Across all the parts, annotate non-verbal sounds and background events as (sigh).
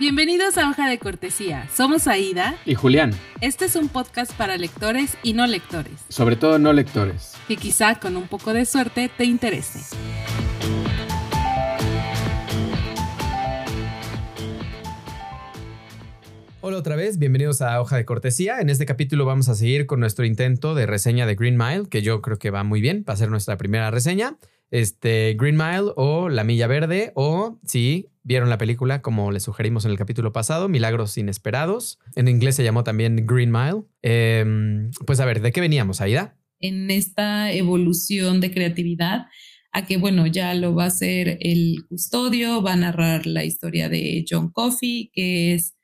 Bienvenidos a Hoja de Cortesía. Somos Aida y Julián. Este es un podcast para lectores y no lectores. Sobre todo no lectores. Que quizá con un poco de suerte te interese. Hola otra vez, bienvenidos a Hoja de Cortesía. En este capítulo vamos a seguir con nuestro intento de reseña de Green Mile, que yo creo que va muy bien, va a ser nuestra primera reseña. Este, Green Mile o La Milla Verde o, si vieron la película, como les sugerimos en el capítulo pasado, Milagros Inesperados. En inglés se llamó también Green Mile. Em, pues a ver, ¿de qué veníamos, Aida? En esta evolución de creatividad a que, bueno, ya lo va a hacer el custodio, va a narrar la historia de John Coffey, que es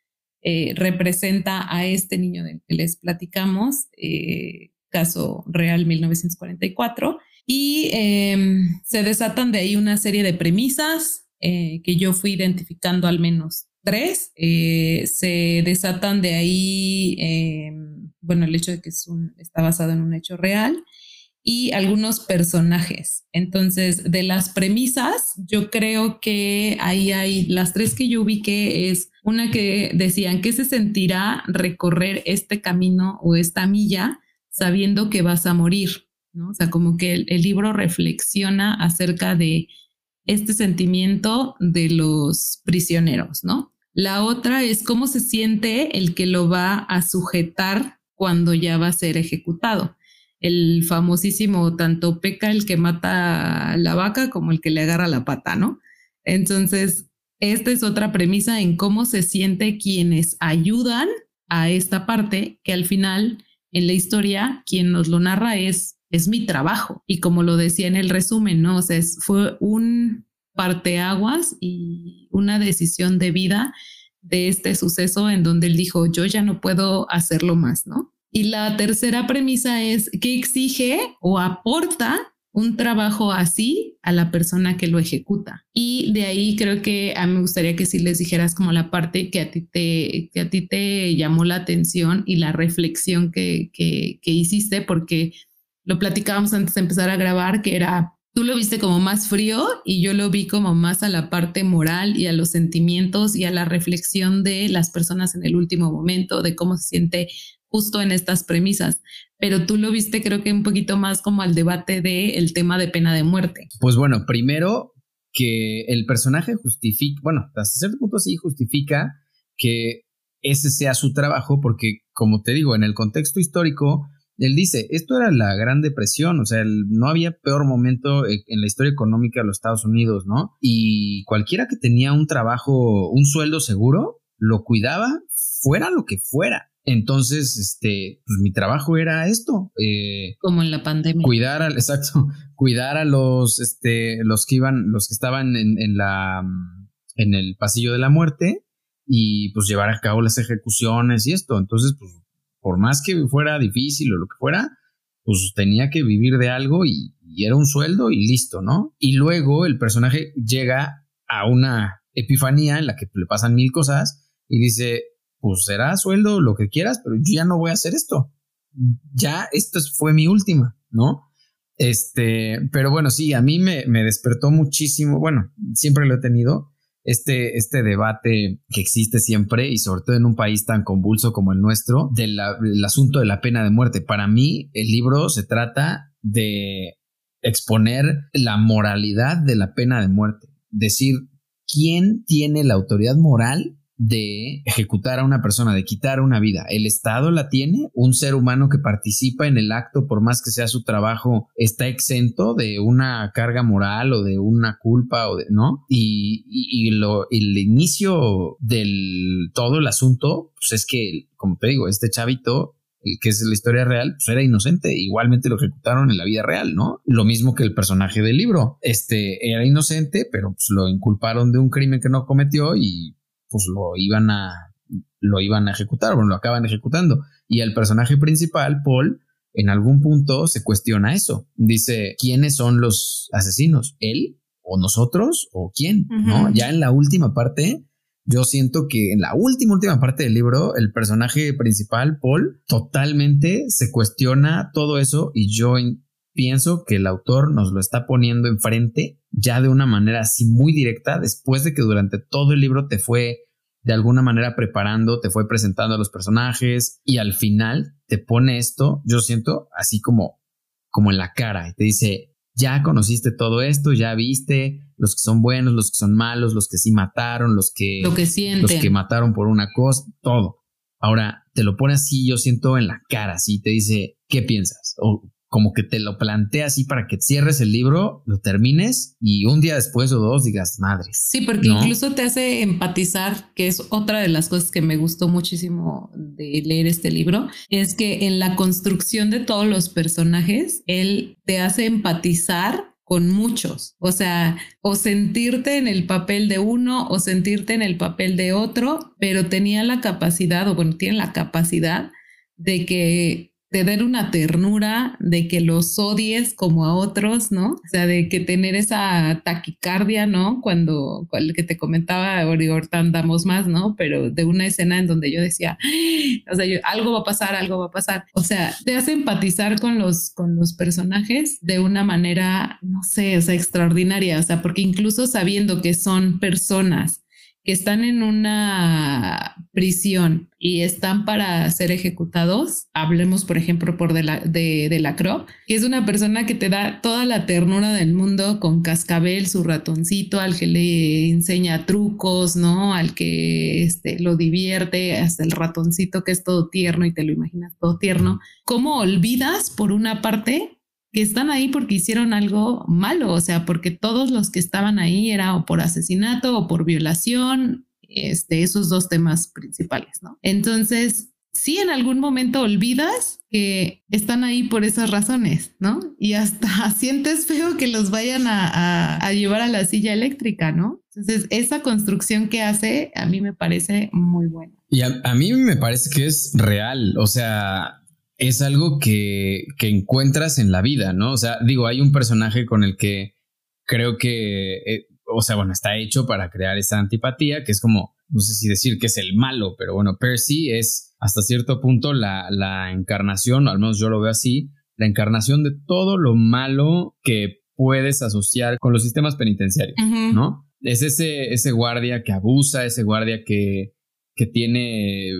eh, representa a este niño del que les platicamos, eh, caso real 1944, y em, se desatan de ahí una serie de premisas eh, que yo fui identificando al menos tres. se desatan de ahí, em, bueno, el hecho de que es un, está basado en un hecho real y algunos personajes. Entonces, de las premisas, yo creo que ahí hay las tres que yo ubiqué es una que decían que se sentirá recorrer este camino o esta milla sabiendo que vas a morir, ¿no? O sea, como que el libro reflexiona acerca de este sentimiento de los prisioneros, ¿no? La otra es cómo se siente el que lo va a sujetar cuando ya va a ser ejecutado el famosísimo tanto peca el que mata la vaca como el que le agarra la pata, ¿no? Entonces, esta es otra premisa en cómo se siente quienes ayudan a esta parte, que al final en la historia quien nos lo narra es, es mi trabajo. Y como lo decía en el resumen, ¿no? O sea, fue un parteaguas y una decisión de vida de este suceso en donde él dijo, yo ya no puedo hacerlo más, ¿no? Y la tercera premisa es que exige o aporta un trabajo así a la persona que lo ejecuta. Y de ahí creo que a mí me gustaría que sí les dijeras como la parte que a ti te, que a ti te llamó la atención y la reflexión que, que hiciste, porque lo platicábamos antes de empezar a grabar, que era tú lo viste como más frío y yo lo vi como más a la parte moral y a los sentimientos y a la reflexión de las personas en el último momento, de cómo se siente justo en estas premisas, pero tú lo viste creo que un poquito más como al debate del el tema de pena de muerte. Pues bueno, primero que el personaje justifica, bueno, hasta cierto punto sí justifica que ese sea su trabajo, porque como te digo, en el contexto histórico, él dice, esto era la Gran Depresión, o sea, no había peor momento e, en la historia económica de los Estados Unidos, ¿no? Y cualquiera que tenía un trabajo, un sueldo seguro, lo cuidaba fuera lo que fuera. Entonces, este, pues mi trabajo era esto. Eh, Como en la pandemia. Cuidar al, (laughs) exacto, cuidar a los, este, los que iban, los que estaban en, en la, en el pasillo de la muerte y pues llevar a cabo las ejecuciones y esto. Entonces, pues, por más que fuera difícil o lo que fuera, pues tenía que vivir de algo y, era un sueldo y listo, ¿no? Y luego el personaje llega a una epifanía en la que le pasan mil cosas y dice, pues será sueldo, lo que quieras, pero yo ya no voy a hacer esto. Ya, esto fue mi última, ¿no? Este, pero bueno, sí, a mí me, me despertó muchísimo, bueno, siempre lo he tenido, este, este debate que existe siempre y sobre todo en un país tan convulso como el nuestro, del asunto de la pena de muerte. Para mí, el libro se trata de exponer la moralidad de la pena de muerte, decir quién tiene la autoridad moral de ejecutar a una persona, de quitar una vida. El Estado la tiene, un ser humano que participa en el acto, por más que sea su trabajo, está exento de una carga moral o de una culpa o de, ¿no? Y, y, lo, el inicio del todo el asunto, pues es que, como te digo, este chavito el que es la historia real, pues era inocente. Igualmente lo ejecutaron en la vida real, ¿no? Lo mismo que el personaje del libro. Este era inocente, pero pues lo inculparon de un crimen que no cometió y pues lo iban a, lo iban a ejecutar, bueno, lo acaban ejecutando. Y el personaje principal, Paul, en algún punto se cuestiona eso. Dice, ¿quiénes son los asesinos? ¿Él? ¿O nosotros? ¿O quién? ¿No? Ya en la última parte, yo siento que en la última, última parte del libro, el personaje principal, Paul, totalmente se cuestiona todo eso y yo pienso que el autor nos lo está poniendo enfrente ya de una manera así muy directa, después de que durante todo el libro te fue de alguna manera preparando, te fue presentando a los personajes y al final te pone esto, yo siento así como, como en la cara y te dice, ya conociste todo esto, ya viste los que son buenos, los que son malos, los que sí mataron, los que, Lo que sienten. los que mataron por una cosa, todo. Ahora te lo pone así, yo siento en la cara, así te dice, ¿qué piensas? O como que te lo plantea así para que cierres el libro, lo termines y un día después o dos digas, madre. Sí, porque ¿no? incluso te hace empatizar, que es otra de las cosas que me gustó muchísimo de leer este libro, es que en la construcción de todos los personajes, él te hace empatizar con muchos, o sea, o sentirte en el papel de uno o sentirte en el papel de otro, pero tenía la capacidad, o bueno, tiene la capacidad de que te den una ternura, de que los odies como a otros, ¿no? O sea, de que tener esa taquicardia, ¿no? Cuando, cuando que te comentaba, ahorita andamos más, ¿no? Pero de una escena en donde yo decía, (gasps) o sea, yo, algo va a pasar, algo va a pasar. O sea, te hace empatizar con los, con los personajes de una manera, no sé, o sea, extraordinaria, o sea, porque incluso sabiendo que son personas que están en una prisión y están para ser ejecutados, hablemos por ejemplo por de la, de, de la Cro, que es una persona que te da toda la ternura del mundo con cascabel, su ratoncito, al que le enseña trucos, ¿no? Al que este, lo divierte, hasta el ratoncito que es todo tierno y te lo imaginas todo tierno. ¿Cómo olvidas por una parte que están ahí porque hicieron algo malo, o sea, porque todos los que estaban ahí era o por asesinato o por violación, este, esos dos temas principales, ¿no? Entonces, sí, en algún momento olvidas que están ahí por esas razones, ¿no? Y hasta (laughs) sientes feo que los vayan a, llevar a la silla eléctrica, ¿no? Entonces, esa construcción que hace a mí me parece muy buena. Y a mí me parece que es real, o sea, es algo que, que, encuentras en la vida, ¿no? O sea, digo, hay un personaje con el que creo que, eh, o sea, bueno, está hecho para crear esa antipatía, que es como, no sé si decir que es el malo, pero bueno, Percy es hasta cierto punto la, la encarnación, o al menos yo lo veo así, la encarnación de todo lo malo que puedes asociar con los sistemas penitenciarios, uh -huh. ¿no? Es ese, ese guardia que abusa, ese guardia que, que tiene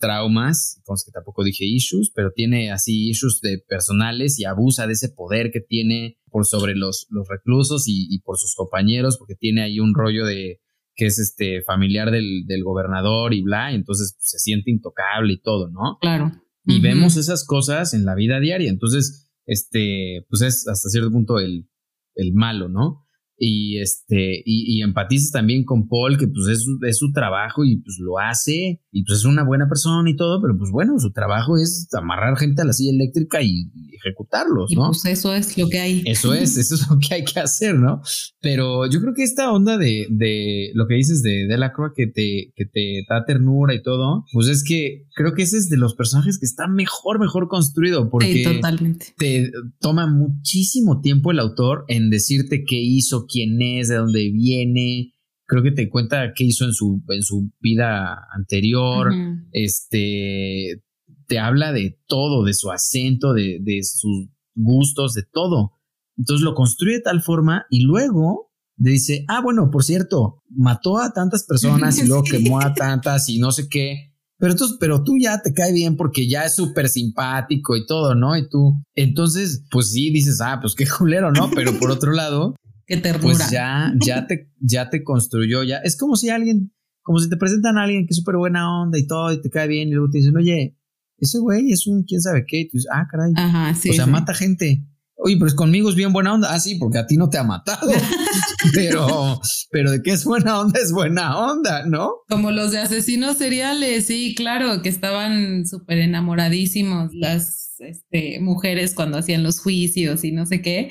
traumas, entonces que tampoco dije issues, pero tiene así issues de personales y abusa de ese poder que tiene por sobre los, los reclusos y, y, por sus compañeros, porque tiene ahí un rollo de que es este familiar del, del gobernador y bla, y entonces pues, se siente intocable y todo, ¿no? Claro. Y uh -huh. vemos esas cosas en la vida diaria, entonces, este, pues es hasta cierto punto el, el malo, ¿no? Y este y, y, empatizas también con Paul que pues es, es, su trabajo y pues lo hace y pues es una buena persona y todo pero pues bueno su trabajo es amarrar gente a la silla eléctrica y, y ejecutarlos no y pues eso es lo que hay. Eso es eso es lo que hay que hacer no pero yo creo que esta onda de, de lo que dices de Delacroix que te que te da ternura y todo pues es que creo que ese es de los personajes que está mejor mejor construido porque sí, totalmente. te toma muchísimo tiempo el autor en decirte qué hizo quién es, de dónde viene. Creo que te cuenta qué hizo en su, en su vida anterior. Uh -huh. Este te habla de todo, de su acento, de, de, sus gustos, de todo. Entonces lo construye de tal forma y luego dice, ah, bueno, por cierto, mató a tantas personas y (laughs) luego quemó a tantas y no sé qué. Pero, entonces, pero tú ya te cae bien porque ya es súper simpático y todo, ¿no? Y tú, entonces, pues sí, dices, ah, pues qué (laughs) culero, ¿no? Pero por otro lado, Qué ternura. Pues ya, ya te, ya te construyó, ya. Es como si alguien, como si te presentan a alguien que es súper buena onda y todo, y te cae bien, y luego te dicen, oye, ese güey es un quién sabe qué, y tú dices, ah, caray. Ajá, sí, o sea, sí. mata gente. Oye, pero conmigo es bien buena onda. Ah, sí, porque a ti no te ha matado. (laughs) pero, pero de qué es buena onda, es buena onda, ¿no? Como los de asesinos seriales, sí, claro, que estaban súper enamoradísimos las este, mujeres cuando hacían los juicios y no sé qué.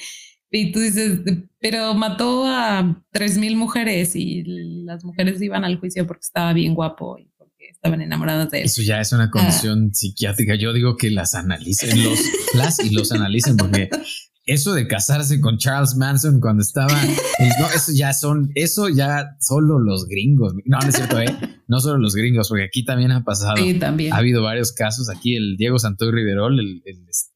Y tú dices, pero mató a tres mil mujeres y las mujeres iban al juicio porque estaba bien guapo y porque estaban enamoradas de él. Eso ya es una condición ah. psiquiátrica. Yo digo que las analicen, los, (laughs) las y los analicen porque eso de casarse con Charles Manson cuando estaba, no, eso ya son, eso ya solo los gringos. No, no es cierto, ¿eh? No solo los gringos, porque aquí también ha pasado. Sí, también. Ha habido varios casos. Aquí el Diego Santoy Riverol, el,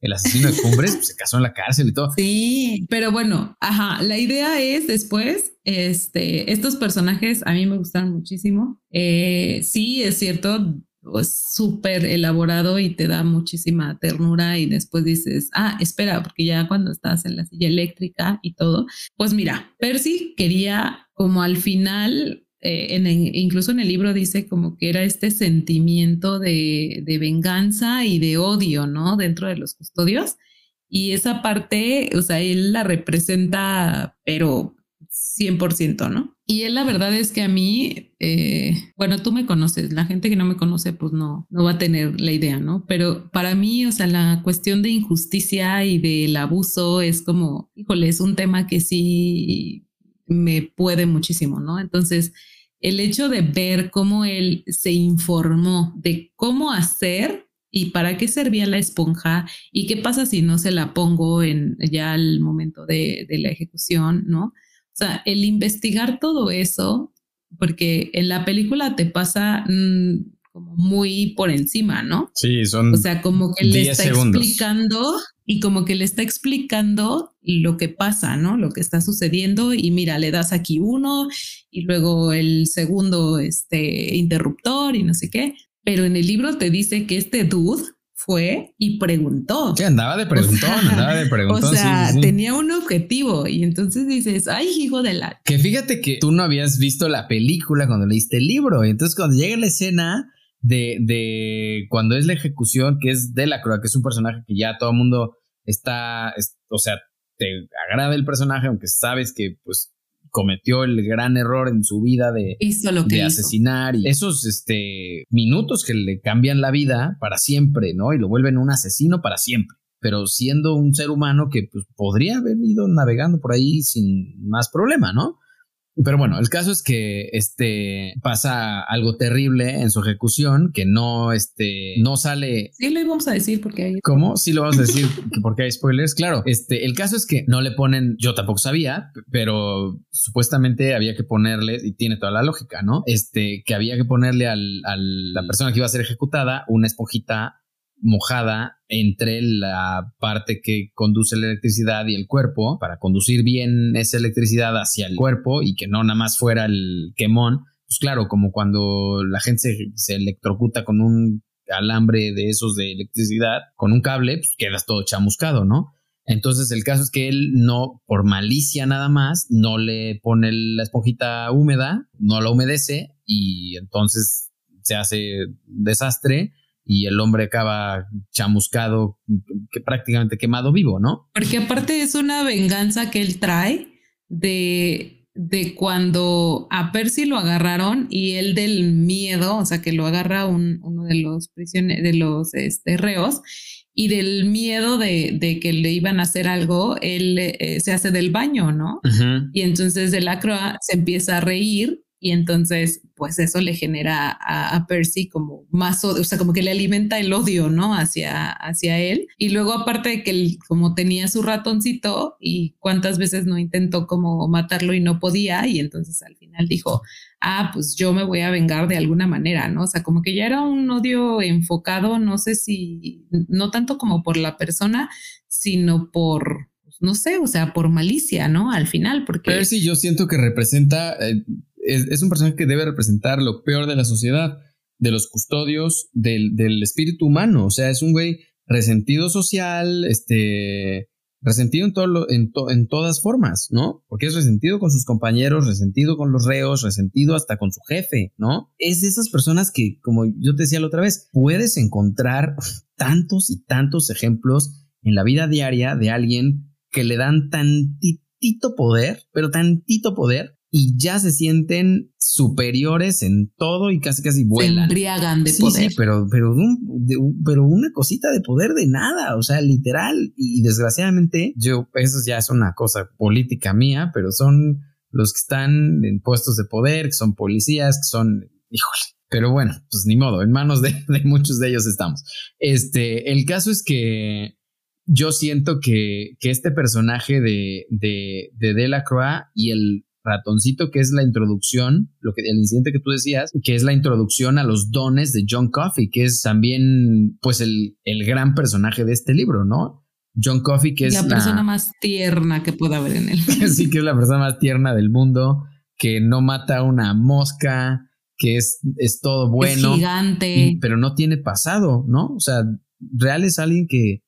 el, asesino de Cumbres, pues, se casó en la cárcel y todo. Sí, pero bueno, ajá, la idea es después, este, estos personajes a mí me gustan muchísimo. Eh, sí, es cierto, es súper elaborado y te da muchísima ternura y después dices, ah, espera, porque ya cuando estás en la silla eléctrica y todo, pues mira, Percy quería como al final, eh, en incluso en el libro dice como que era este sentimiento de, de venganza y de odio, ¿no? Dentro de los custodios. Y esa parte, o sea, él la representa, pero 100%, ¿no? Y él la verdad es que a mí, eh, bueno, tú me conoces, la gente que no me conoce pues no, no va a tener la idea, ¿no? Pero para mí, o sea, la cuestión de injusticia y del abuso es como, híjole, es un tema que sí me puede muchísimo, ¿no? Entonces, el hecho de ver cómo él se informó de cómo hacer y para qué servía la esponja y qué pasa si no se la pongo en ya al momento de, de la ejecución, ¿no? O sea, el investigar todo eso, porque en la película te pasa mm, como muy por encima, ¿no? Sí, son. O sea, como que le está explicando y como que le está explicando lo que pasa, ¿no? Lo que está sucediendo y mira, le das aquí uno y luego el segundo este interruptor y no sé qué. Pero en el libro te dice que este dude fue y preguntó. Sí, andaba de preguntón, andaba de preguntón. O sea, tenía un objetivo y entonces dices, ay, hijo de la... Que fíjate que tú no habías visto la película cuando leíste el libro. Y entonces cuando llega la escena de, de cuando es la ejecución, que es de la Croa, que es un personaje que ya todo el mundo está, o sea, te agrada el personaje, aunque sabes que pues cometió el gran error en su vida de, de asesinar y esos este, minutos que le cambian la vida para siempre, ¿no? Y lo vuelven un asesino para siempre. Pero siendo un ser humano que pues, podría haber ido navegando por ahí sin más problema, ¿no? Pero bueno, el caso es que este pasa algo terrible en su ejecución que no este no sale. Sí lo íbamos a decir porque hay. ¿Cómo? Sí lo vamos a decir porque hay spoilers. Claro, este el caso es que no le ponen. Yo tampoco sabía, pero supuestamente había que ponerle y tiene toda la lógica, ¿no? Este que había que ponerle al, al la persona que iba a ser ejecutada una esponjita mojada entre la parte que conduce la electricidad y el cuerpo para conducir bien esa electricidad hacia el cuerpo y que no nada más fuera el quemón. Pues claro, como cuando la gente se, electrocuta con un alambre de esos de electricidad, con un cable, pues quedas todo chamuscado, ¿no? Entonces el caso es que él no, por malicia nada más, no le pone la esponjita húmeda, no la humedece y entonces se hace desastre y el hombre acaba chamuscado, que prácticamente quemado vivo, ¿no? Porque aparte es una venganza que él trae de, de cuando a Percy lo agarraron y él del miedo, o sea, que lo agarra uno de los prisioneros, de los este, reos, y del miedo de, de, que le iban a hacer algo, él eh, se hace del baño, ¿no? Y entonces de la croa se empieza a reír y entonces pues eso le genera a, Percy como más, o sea, como que le alimenta el odio, ¿no? Hacia, hacia él. Y luego aparte de que él como tenía su ratoncito y cuántas veces no intentó como matarlo y no podía y entonces al final dijo, ah, pues yo me voy a vengar de alguna manera, ¿no? O sea, como que ya era un odio enfocado, no sé si, no tanto como por la persona, sino por no sé, o sea, por malicia, ¿no? Al final, porque... Percy yo siento que representa, eh, es, un personaje que debe representar lo peor de la sociedad, de los custodios, del, del espíritu humano. O sea, es un güey resentido social, este, resentido en, todo en, en, todas formas, ¿no? Porque es resentido con sus compañeros, resentido con los reos, resentido hasta con su jefe, ¿no? Es de esas personas que, como yo te decía la otra vez, puedes encontrar (laughs) tantos y tantos ejemplos en la vida diaria de alguien que le dan tantitito poder, pero tantito poder, y ya se sienten superiores en todo y casi casi vuelan. Se embriagan de poder. Sí, pero, pero, pero una cosita de poder de nada, o sea, literal. Y, desgraciadamente, yo, eso ya es una cosa política mía, pero son los que están en puestos de poder, que son policías, que son, híjole. Pero bueno, pues ni modo, en manos de, de muchos de ellos estamos. Este, el caso es que yo siento que, que este personaje de, de, de Delacroix y el ratoncito, que es la introducción, lo que el incidente que tú decías, que es la introducción a los dones de John Coffey, que es también, pues, el, el gran personaje de este libro, ¿no? John Coffey, que es la persona más tierna que pueda haber en él. (laughs) sí, que es la persona más tierna del mundo, que no mata una mosca, que es, es todo bueno. Es gigante. pero no tiene pasado, ¿no? O sea, real es alguien que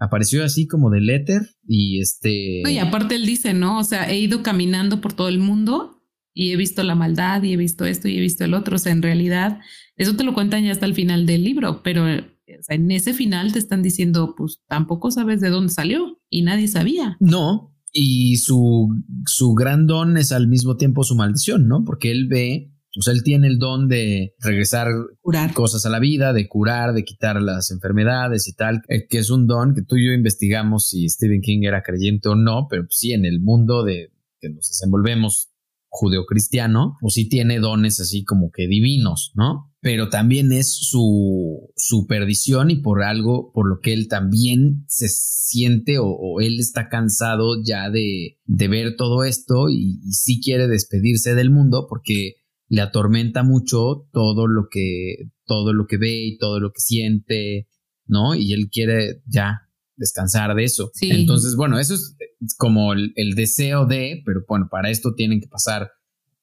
apareció así como del éter y este... y aparte él dice, ¿no? O sea, he ido caminando por todo el mundo y he visto la maldad y he visto esto y he visto el otro. O sea, en realidad, eso te lo cuentan ya hasta el final del libro, pero en ese final te están diciendo, pues tampoco sabes de dónde salió y nadie sabía. No, y su, su gran don es al mismo tiempo su maldición, ¿no? Porque él ve o sea, él tiene el don de regresar curar. cosas a la vida, de curar, de quitar las enfermedades y tal, eh, que es un don que tú y yo investigamos si Stephen King era creyente o no, pero sí en el mundo de que nos desenvolvemos judeocristiano, pues sí tiene dones así como que divinos, ¿no? Pero también es su, su perdición y por algo por lo que él también se siente o, él está cansado ya de, de ver todo esto y, y sí quiere despedirse del mundo porque le atormenta mucho todo lo que, todo lo que ve y todo lo que siente, ¿no? Y él quiere ya descansar de eso. Entonces, bueno, eso es como el, el, deseo de, pero bueno, para esto tienen que pasar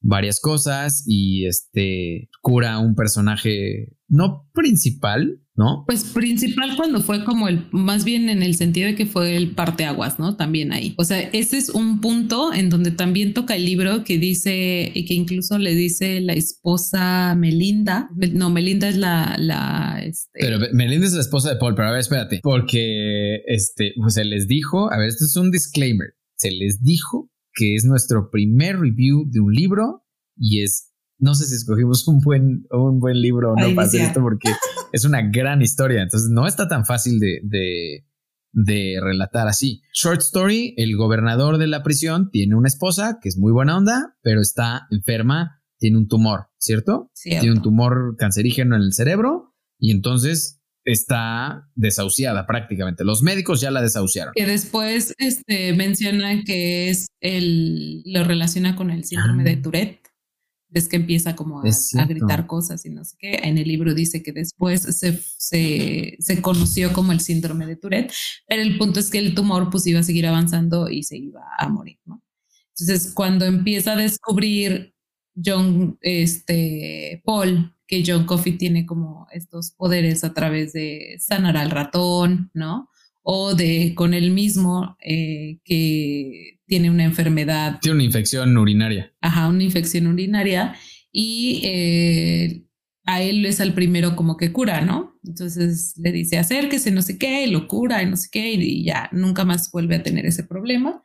varias cosas y este cura un personaje no principal, ¿no? Pues principal cuando fue como el, más bien en el sentido de que fue el parteaguas, ¿no? También ahí. O sea, ese es un punto en donde también toca el libro que dice, y que incluso le dice la esposa Melinda, no, Melinda es la, la, este... Pero Melinda es la esposa de Paul, pero a ver, espérate, porque, este, pues se les dijo, a ver, esto es un disclaimer, se les dijo que es nuestro primer review de un libro y es, no sé si escogimos un buen, un buen libro o no para hacer esto porque (laughs) es una gran historia, entonces no está tan fácil de, de, de relatar así. Short story, el gobernador de la prisión tiene una esposa que es muy buena onda, pero está enferma, tiene un tumor, ¿cierto? Tiene un tumor cancerígeno en el cerebro y entonces está desahuciada prácticamente. Los médicos ya la desahuciaron. Que después este, menciona que es el, lo relaciona con el síndrome de. Tourette. Es que empieza como a, gritar cosas y no sé qué. En el libro dice que después se, se, conoció como el síndrome de Tourette, pero el punto es que el tumor pues iba a seguir avanzando y se iba a morir, ¿no? Entonces, cuando empieza a descubrir John, este, Paul, que John Coffey tiene como estos poderes a través de sanar al ratón, ¿no? O de con él mismo eh, que tiene una enfermedad. Tiene una infección urinaria. Ajá, una infección urinaria. Y eh, a él es el primero como que cura, ¿no? Entonces le dice acérquese, no sé qué, y lo cura y no sé qué, y ya nunca más vuelve a tener ese problema.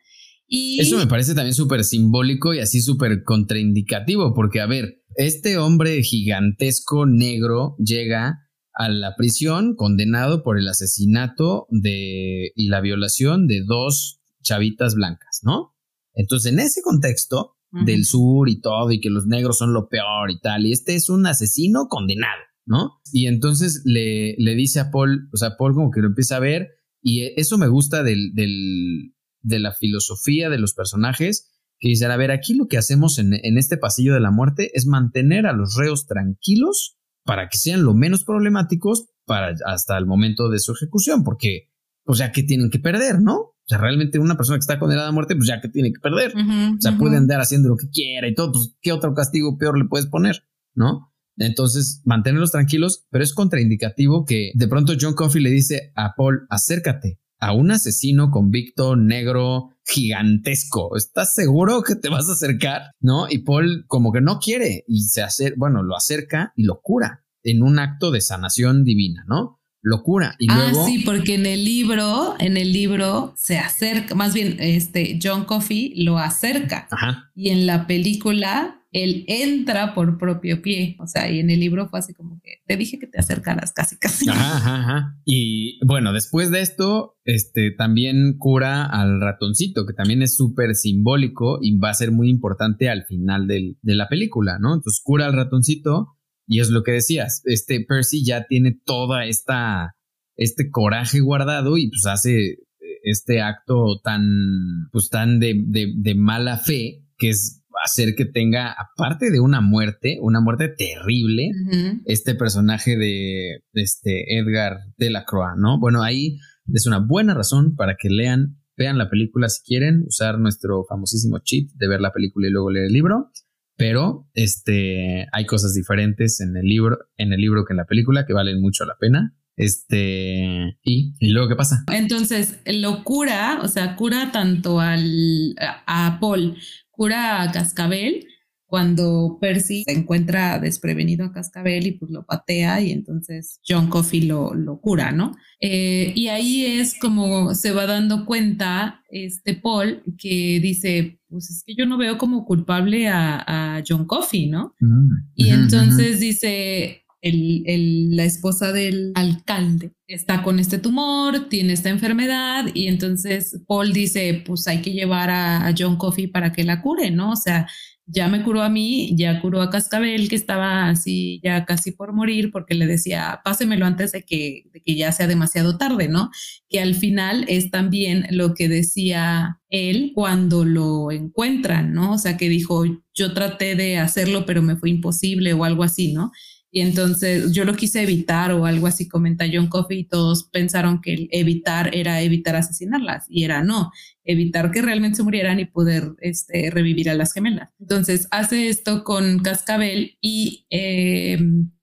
Y... Eso me parece también súper simbólico y así súper contraindicativo, porque a ver, este hombre gigantesco negro llega a la prisión condenado por el asesinato de y la violación de dos chavitas blancas, ¿no? Entonces, en ese contexto del sur y todo, y que los negros son lo peor y tal, y este es un asesino condenado, ¿no? Y entonces le, le dice a Paul, o sea, Paul como que lo empieza a ver, y eso me gusta del, del, de la filosofía de los personajes, que dicen, a ver, aquí lo que hacemos en, este pasillo de la muerte es mantener a los reos tranquilos para que sean lo menos problemáticos para hasta el momento de su ejecución, porque, pues ya que tienen que perder, ¿no? O sea, realmente una persona que está condenada a muerte, pues ya que tiene que perder. o sea, puede andar haciendo lo que quiera y todo, pues ¿qué otro castigo peor le puedes poner? ¿No? Entonces, mantenerlos tranquilos, pero es contraindicativo que de pronto John Coffey le dice a Paul, acércate, a un asesino convicto negro gigantesco. ¿Estás seguro que te vas a acercar? ¿No? Y Paul como que no quiere y se hace, bueno, lo acerca y lo cura en un acto de sanación divina, ¿no? Lo cura y ah, sí, porque en el libro, en el libro se acerca, más bien, este John Coffey lo acerca. Ajá. Y en la película él entra por propio pie. O sea, y en el libro fue así como que te dije que te acercaras casi, casi. Ajá, ajá, Y bueno, después de esto, este también cura al ratoncito, que también es súper simbólico y va a ser muy importante al final del, de la película, ¿no? Entonces cura al ratoncito y es lo que decías. Este Percy ya tiene toda esta, este coraje guardado y pues hace este acto tan, pues tan de, de mala fe, que es hacer que tenga, aparte de una muerte, una muerte terrible, este personaje de, este Edgar Delacroix, ¿no? Bueno, ahí es una buena razón para que lean, vean la película si quieren, usar nuestro famosísimo cheat de ver la película y luego leer el libro. Pero este hay cosas diferentes en el libro, en el libro que en la película que valen mucho la pena. Este, y, y luego qué pasa. Entonces, lo cura, o sea, cura tanto al, a Paul cura a Cascabel cuando Percy se encuentra desprevenido a Cascabel y pues lo patea y entonces John Coffey lo, lo cura, ¿no? Eh, y ahí es como se va dando cuenta este Paul que dice, pues es que yo no veo como culpable a, John Coffey, ¿no? Mm, y entonces dice, el, la esposa del alcalde está con este tumor, tiene esta enfermedad y entonces Paul dice, pues hay que llevar a, John Coffey para que la cure, ¿no? O sea, ya me curó a mí, ya curó a Cascabel que estaba así ya casi por morir porque le decía, pásemelo antes de que, de que ya sea demasiado tarde, ¿no? Que al final es también lo que decía él cuando lo encuentran, ¿no? O sea, que dijo, yo traté de hacerlo, pero me fue imposible o algo así, ¿no? Y entonces yo lo quise evitar o algo así, comenta John Coffey, y todos pensaron que evitar era evitar asesinarlas, y era no, evitar que realmente se murieran y poder este, revivir a las gemelas. Entonces hace esto con Cascabel y eh,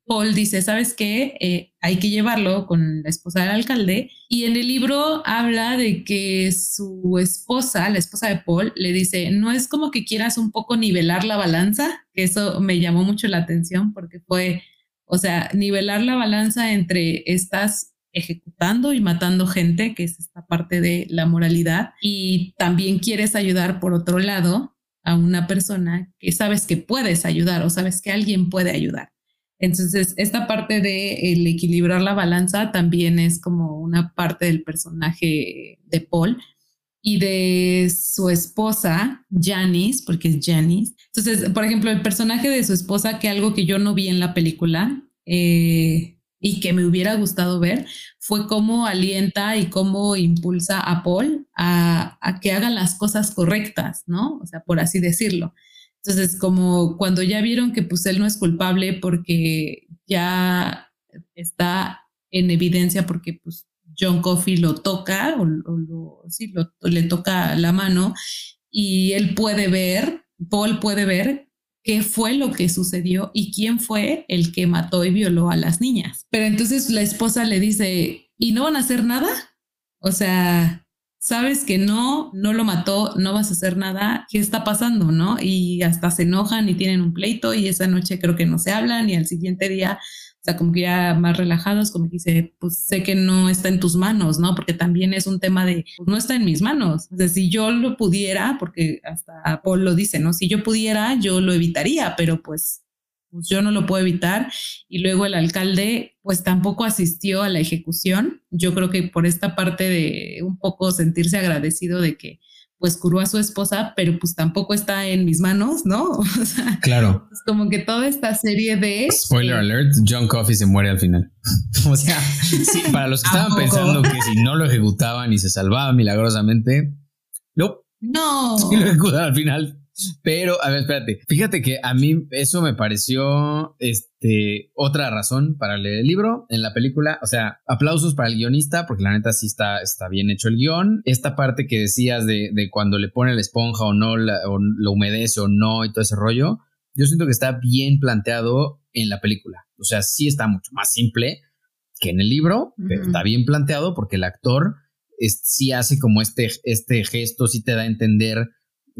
Paul dice, ¿sabes qué? Eh, hay que llevarlo con la esposa del alcalde. Y en el libro habla de que su esposa, la esposa de Paul, le dice, no es como que quieras un poco nivelar la balanza, que eso me llamó mucho la atención porque fue o sea, nivelar la balanza entre estás ejecutando y matando gente, que es esta parte de la moralidad, y también quieres ayudar por otro lado a una persona que sabes que puedes ayudar o sabes que alguien puede ayudar. Entonces, esta parte de el equilibrar la balanza también es como una parte del personaje de Paul y de su esposa, Janice, porque es Janice. Entonces, por ejemplo, el personaje de su esposa, que algo que yo no vi en la película eh, y que me hubiera gustado ver, fue cómo alienta y cómo impulsa a Paul a, a que haga las cosas correctas, ¿no? O sea, por así decirlo. Entonces, como cuando ya vieron que pues él no es culpable porque ya está en evidencia porque pues John Coffey lo toca o, sí, le toca la mano y él puede ver, Paul puede ver qué fue lo que sucedió y quién fue el que mató y violó a las niñas. Pero entonces la esposa le dice, ¿y no van a hacer nada? O sea, sabes que no, no lo mató, no vas a hacer nada, ¿qué está pasando? ¿No? Y hasta se enojan y tienen un pleito y esa noche creo que no se hablan y al siguiente día o sea, como que ya más relajados, como que dice, pues sé que no está en tus manos, ¿no? Porque también es un tema de, pues no está en mis manos. O sea, si yo lo pudiera, porque hasta Paul lo dice, ¿no? Si yo pudiera, yo lo evitaría, pero pues, pues yo no lo puedo evitar. Y luego el alcalde, pues tampoco asistió a la ejecución. Yo creo que por esta parte de un poco sentirse agradecido de que pues curó a su esposa, pero pues tampoco está en mis manos, ¿no? (laughs) O sea, claro. Es como que toda esta serie de... Spoiler alert, John Coffey se muere al final. (laughs) o sea, (laughs) sí, para los que estaban pensando que si no lo ejecutaban y se salvaba milagrosamente, no. No. Sí lo ejecutaban al final. Pero, a ver, espérate. Fíjate que a mí eso me pareció este, otra razón para leer el libro. En la película, o sea, aplausos para el guionista, porque la neta sí está, está bien hecho el guion. Esta parte que decías de, de cuando le pone la esponja o no, o lo humedece o no y todo ese rollo, yo siento que está bien planteado en la película. O sea, sí está mucho más simple que en el libro, pero está bien planteado porque el actor es, sí hace como este, este gesto, sí te da a entender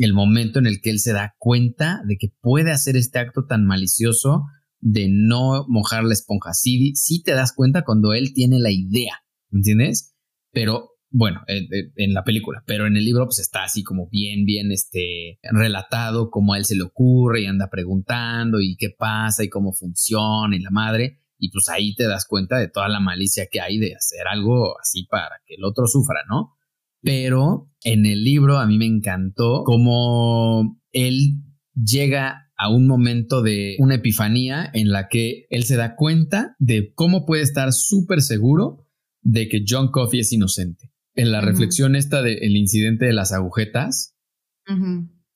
el momento en el que él se da cuenta de que puede hacer este acto tan malicioso de no mojar la esponja. Sí, sí te das cuenta cuando él tiene la idea, ¿me entiendes? Pero bueno, eh, eh, en la película, pero en el libro pues está así como bien, bien este, relatado cómo a él se le ocurre y anda preguntando y qué pasa y cómo funciona y la madre. Y pues ahí te das cuenta de toda la malicia que hay de hacer algo así para que el otro sufra, ¿no? Pero en el libro a mí me encantó cómo él llega a un momento de una epifanía en la que él se da cuenta de cómo puede estar súper seguro de que John Coffey es inocente. en la reflexión esta del incidente de las agujetas,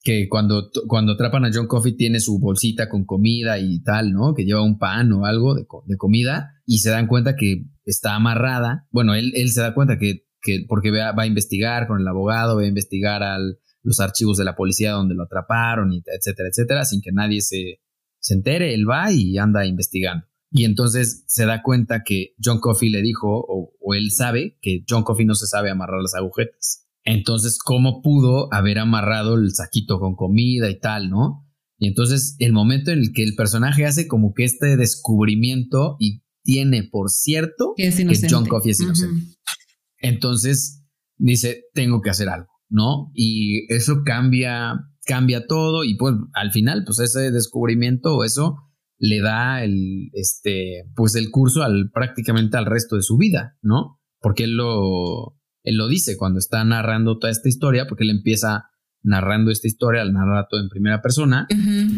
que cuando, cuando atrapan a John Coffey tiene su bolsita con comida y tal, ¿no? Que lleva un pan o algo de, comida y se dan cuenta que está amarrada. Bueno, él, él se da cuenta que, que porque va, va, a investigar con el abogado, va a investigar al, los archivos de la policía donde lo atraparon, y etcétera, etcétera, sin que nadie se, se entere, él va y anda investigando. Y entonces se da cuenta que John Coffey le dijo, o, o él sabe, que John Coffey no se sabe amarrar las agujetas. Entonces, ¿cómo pudo haber amarrado el saquito con comida y tal, no? Y entonces, el momento en el que el personaje hace como que este descubrimiento y tiene por cierto que, John Coffey es inocente. Entonces, dice, tengo que hacer algo, ¿no? Y eso cambia, cambia todo y pues al final, pues ese descubrimiento o eso le da el, este, pues el curso al prácticamente al resto de su vida, ¿no? Porque él lo, él lo dice cuando está narrando toda esta historia, porque él empieza narrando esta historia al narrar todo en primera persona,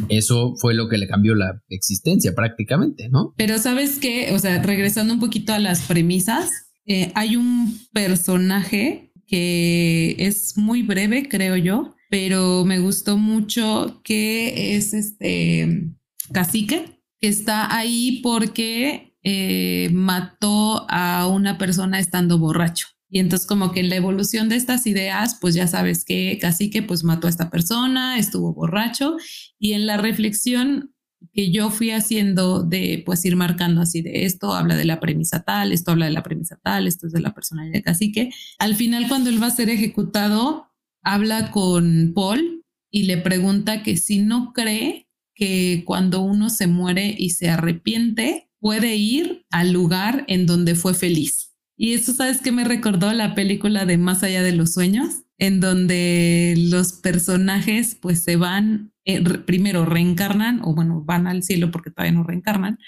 eso fue lo que le cambió la existencia prácticamente, ¿no? Pero sabes qué, o sea, regresando un poquito a las premisas, eh, hay un personaje que es muy breve, creo yo, pero me gustó mucho que es este cacique, que está ahí porque eh, mató a una persona estando borracho. Y entonces como que en la evolución de estas ideas, pues ya sabes que Cacique pues mató a esta persona, estuvo borracho y en la reflexión que yo fui haciendo de pues ir marcando así de esto, habla de la premisa tal, esto habla de la premisa tal, esto es de la personalidad de Cacique. Al final cuando él va a ser ejecutado, habla con Paul y le pregunta que si no cree que cuando uno se muere y se arrepiente, puede ir al lugar en donde fue feliz. Y eso, ¿sabes qué me recordó la película de Más allá de los sueños? En donde los personajes pues se van, eh, primero reencarnan, o bueno, van al cielo porque todavía no reencarnan,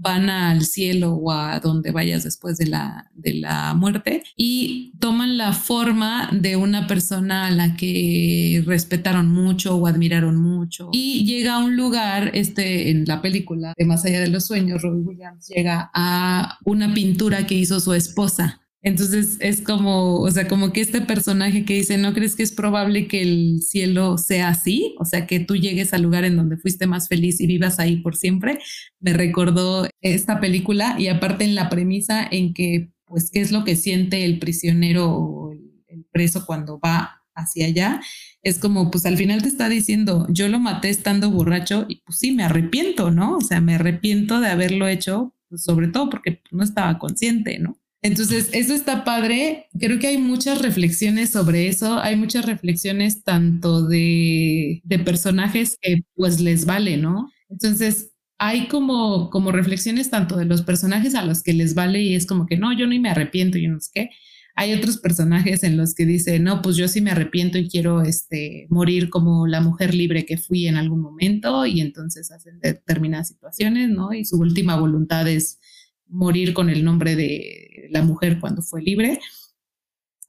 van al cielo o a donde vayas después de la, de la muerte y toman la forma de una persona a la que respetaron mucho o admiraron mucho. Y llega a un lugar, este, en la película de Más allá de los sueños, Robbie Williams llega a una pintura que hizo su esposa entonces es como, o sea, como que este personaje que dice, ¿no crees que es probable que el cielo sea así? O sea, que tú llegues al lugar en donde fuiste más feliz y vivas ahí por siempre. Me recordó esta película y aparte en la premisa en que, pues, ¿qué es lo que siente el prisionero o el preso cuando va hacia allá? Es como, pues al final te está diciendo, yo lo maté estando borracho y pues sí, me arrepiento, ¿no? O sea, me arrepiento de haberlo hecho, pues, sobre todo porque no estaba consciente, ¿no? Entonces, eso está padre. Creo que hay muchas reflexiones sobre eso. Hay muchas reflexiones tanto de, de personajes que pues les vale, ¿no? Entonces, hay como, como reflexiones tanto de los personajes a los que les vale y es como que no, yo ni me arrepiento, yo no sé qué. Hay otros personajes en los que dice, no, pues yo sí me arrepiento y quiero este, morir como la mujer libre que fui en algún momento y entonces hacen determinadas situaciones, ¿no? Y su última voluntad es morir con el nombre de la mujer cuando fue libre.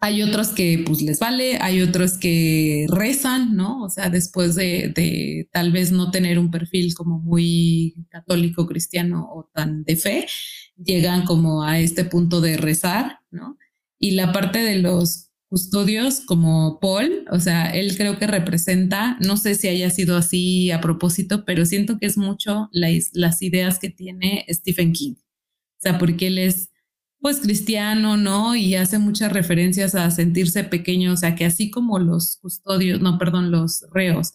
Hay otros que pues les vale, hay otros que rezan, ¿no? O sea, después de, de, tal vez no tener un perfil como muy católico, cristiano o tan de fe, llegan como a este punto de rezar, ¿no? Y la parte de los custodios como Paul, o sea, él creo que representa, no sé si haya sido así a propósito, pero siento que es mucho las ideas que tiene Stephen King. O sea, porque él es pues cristiano, ¿no? Y hace muchas referencias a sentirse pequeño, o sea, que así como los custodios, no, perdón, los reos,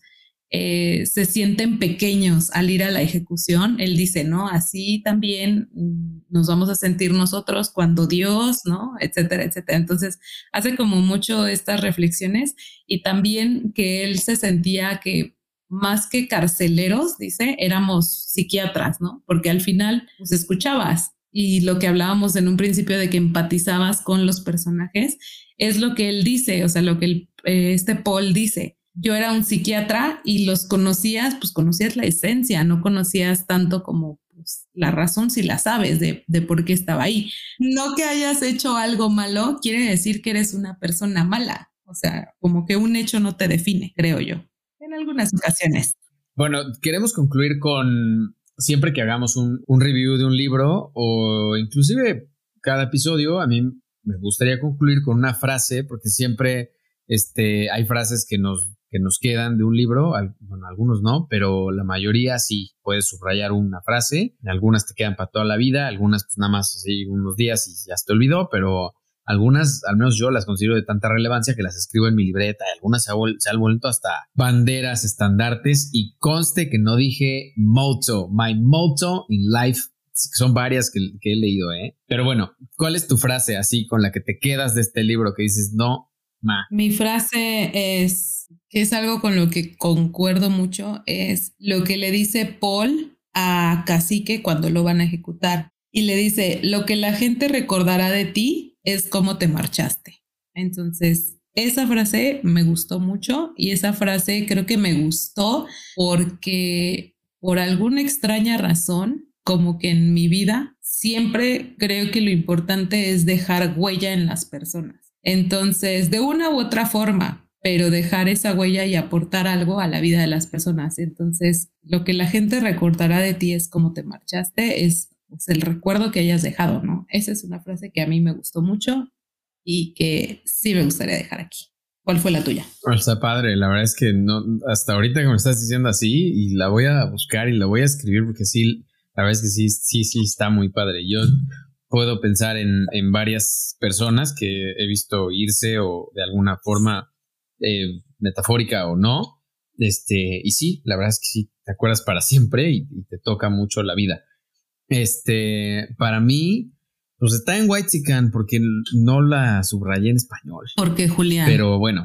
eh, se sienten pequeños al ir a la ejecución, él dice, ¿no? Así también mm, nos vamos a sentir nosotros cuando Dios, ¿no? Etcétera, etcétera. Entonces, hace como mucho estas reflexiones y también que él se sentía que más que carceleros, dice, éramos psiquiatras, ¿no? Porque al final, pues escuchabas, y lo que hablábamos en un principio de que empatizabas con los personajes, es lo que él dice, o sea, lo que eh, este Paul dice. Yo era un psiquiatra y los conocías, pues conocías la esencia, no conocías tanto como pues, la razón si la sabes de, de por qué estaba ahí. No que hayas hecho algo malo quiere decir que eres una persona mala, o sea, como que un hecho no te define, creo yo, en algunas ocasiones. Bueno, queremos concluir con siempre que hagamos un, review de un libro o inclusive cada episodio, a mí me gustaría concluir con una frase, porque siempre este, hay frases que nos, que nos quedan de un libro, bueno, algunos no, pero la mayoría sí puedes subrayar una frase, algunas te quedan para toda la vida, algunas pues nada más así unos días y ya se te olvidó, pero algunas, al menos yo las considero de tanta relevancia que las escribo en mi libreta algunas se, han vuelto hasta banderas, estandartes y conste que no dije motto, my motto in life son varias que, he leído, ¿eh? Pero bueno, ¿cuál es tu frase así con la que te quedas de este libro que dices, no, ma? Mi frase es, que es algo con lo que concuerdo mucho, es lo que le dice Paul a Cacique cuando lo van a ejecutar. Y le dice, lo que la gente recordará de ti es cómo te marchaste. Entonces, esa frase me gustó mucho y esa frase creo que me gustó porque por alguna extraña razón como que en mi vida siempre creo que lo importante es dejar huella en las personas. Entonces, de una u otra forma, pero dejar esa huella y aportar algo a la vida de las personas. Entonces, lo que la gente recordará de ti es cómo te marchaste, es pues, el recuerdo que hayas dejado, ¿no? Esa es una frase que a mí me gustó mucho y que sí me gustaría dejar aquí. ¿Cuál fue la tuya? Está padre, la verdad es que no, hasta ahorita que me estás diciendo así, y la voy a buscar y la voy a escribir porque sí, la verdad es que sí, sí, sí está muy padre. Yo puedo pensar en, en varias personas que he visto irse o de alguna forma eh, metafórica o no. Este, y sí, la verdad es que sí, te acuerdas para siempre y, te toca mucho la vida. Este, para mí, pues está en White Sican porque no la subrayé en español. Porque Julián. Pero bueno,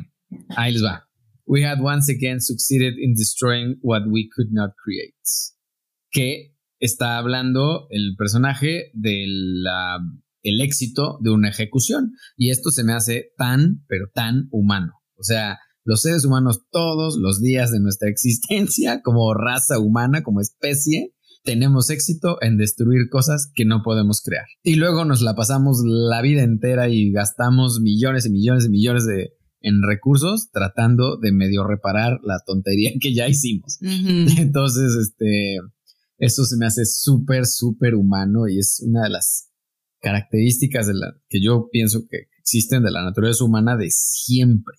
ahí les va. We had once again succeeded in destroying what we could not create. Que está hablando el personaje del el éxito de una ejecución. Y esto se me hace tan, pero tan humano. O sea, los seres humanos todos los días de nuestra existencia, como raza humana, como especie, tenemos éxito en destruir cosas que no podemos crear. Y luego nos la pasamos la vida entera y gastamos millones y millones y millones de, en recursos tratando de medio reparar la tontería que ya hicimos. (laughs) Entonces, este, eso se me hace súper, súper humano y es una de las características de la que yo pienso que existen de la naturaleza humana de siempre.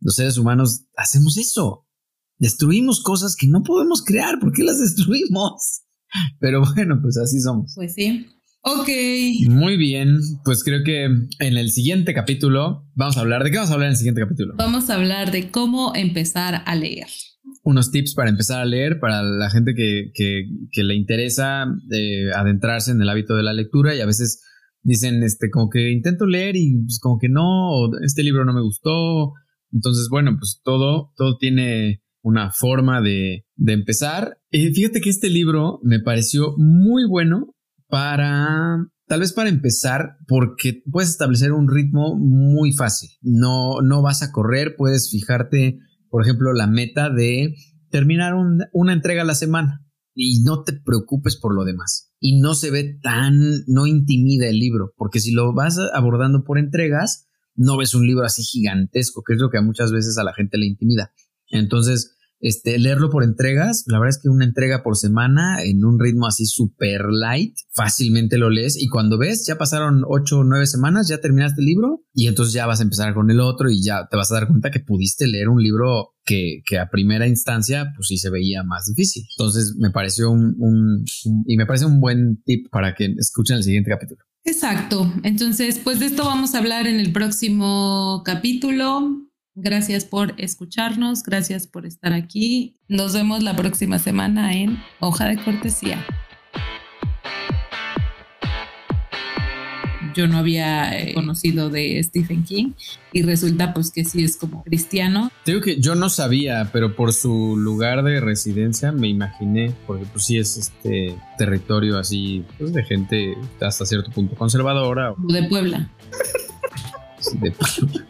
Los seres humanos hacemos eso. Destruimos cosas que no podemos crear. ¿Por qué las (laughs) destruimos? Pero bueno, pues así somos. Pues sí. Ok. Muy bien, pues creo que en el siguiente capítulo vamos a hablar de qué vamos a hablar en el siguiente capítulo. Vamos a hablar de cómo empezar a leer unos tips para empezar a leer para la gente que, le interesa eh, adentrarse en el hábito de la lectura y a veces dicen, este, como que intento leer y pues como que no, este libro no me gustó. Entonces, bueno, pues todo, todo tiene una forma de, de empezar. Y fíjate que este libro me pareció muy bueno para Tal vez para empezar, porque puedes establecer un ritmo muy fácil. No, no vas a correr, puedes fijarte por ejemplo, la meta de terminar una entrega a la semana y no te preocupes por lo demás. Y no se ve tan, no intimida el libro, porque si lo vas abordando por entregas, no ves un libro así gigantesco, que es lo que muchas veces a la gente le intimida. Entonces, este, leerlo por entregas, la verdad es que una entrega por semana en un ritmo así super light, fácilmente lo lees y cuando ves, ya pasaron ocho o nueve semanas, ya terminaste el libro y entonces ya vas a empezar con el otro y ya te vas a dar cuenta que pudiste leer un libro que, que a primera instancia pues sí se veía más difícil. Entonces me pareció un, un y me parece un buen tip para que escuchen el siguiente capítulo. Exacto. Entonces, pues de esto vamos a hablar en el próximo capítulo. Gracias por escucharnos, gracias por estar aquí. Nos vemos la próxima semana en Hoja de Cortesía. Yo no había eh, conocido de Stephen King y resulta pues que sí es como cristiano. Digo que yo no sabía, pero por su lugar de residencia me imaginé, porque pues sí es este territorio así pues de gente hasta cierto punto conservadora. De Puebla. (laughs) de,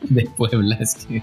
de Puebla, es que...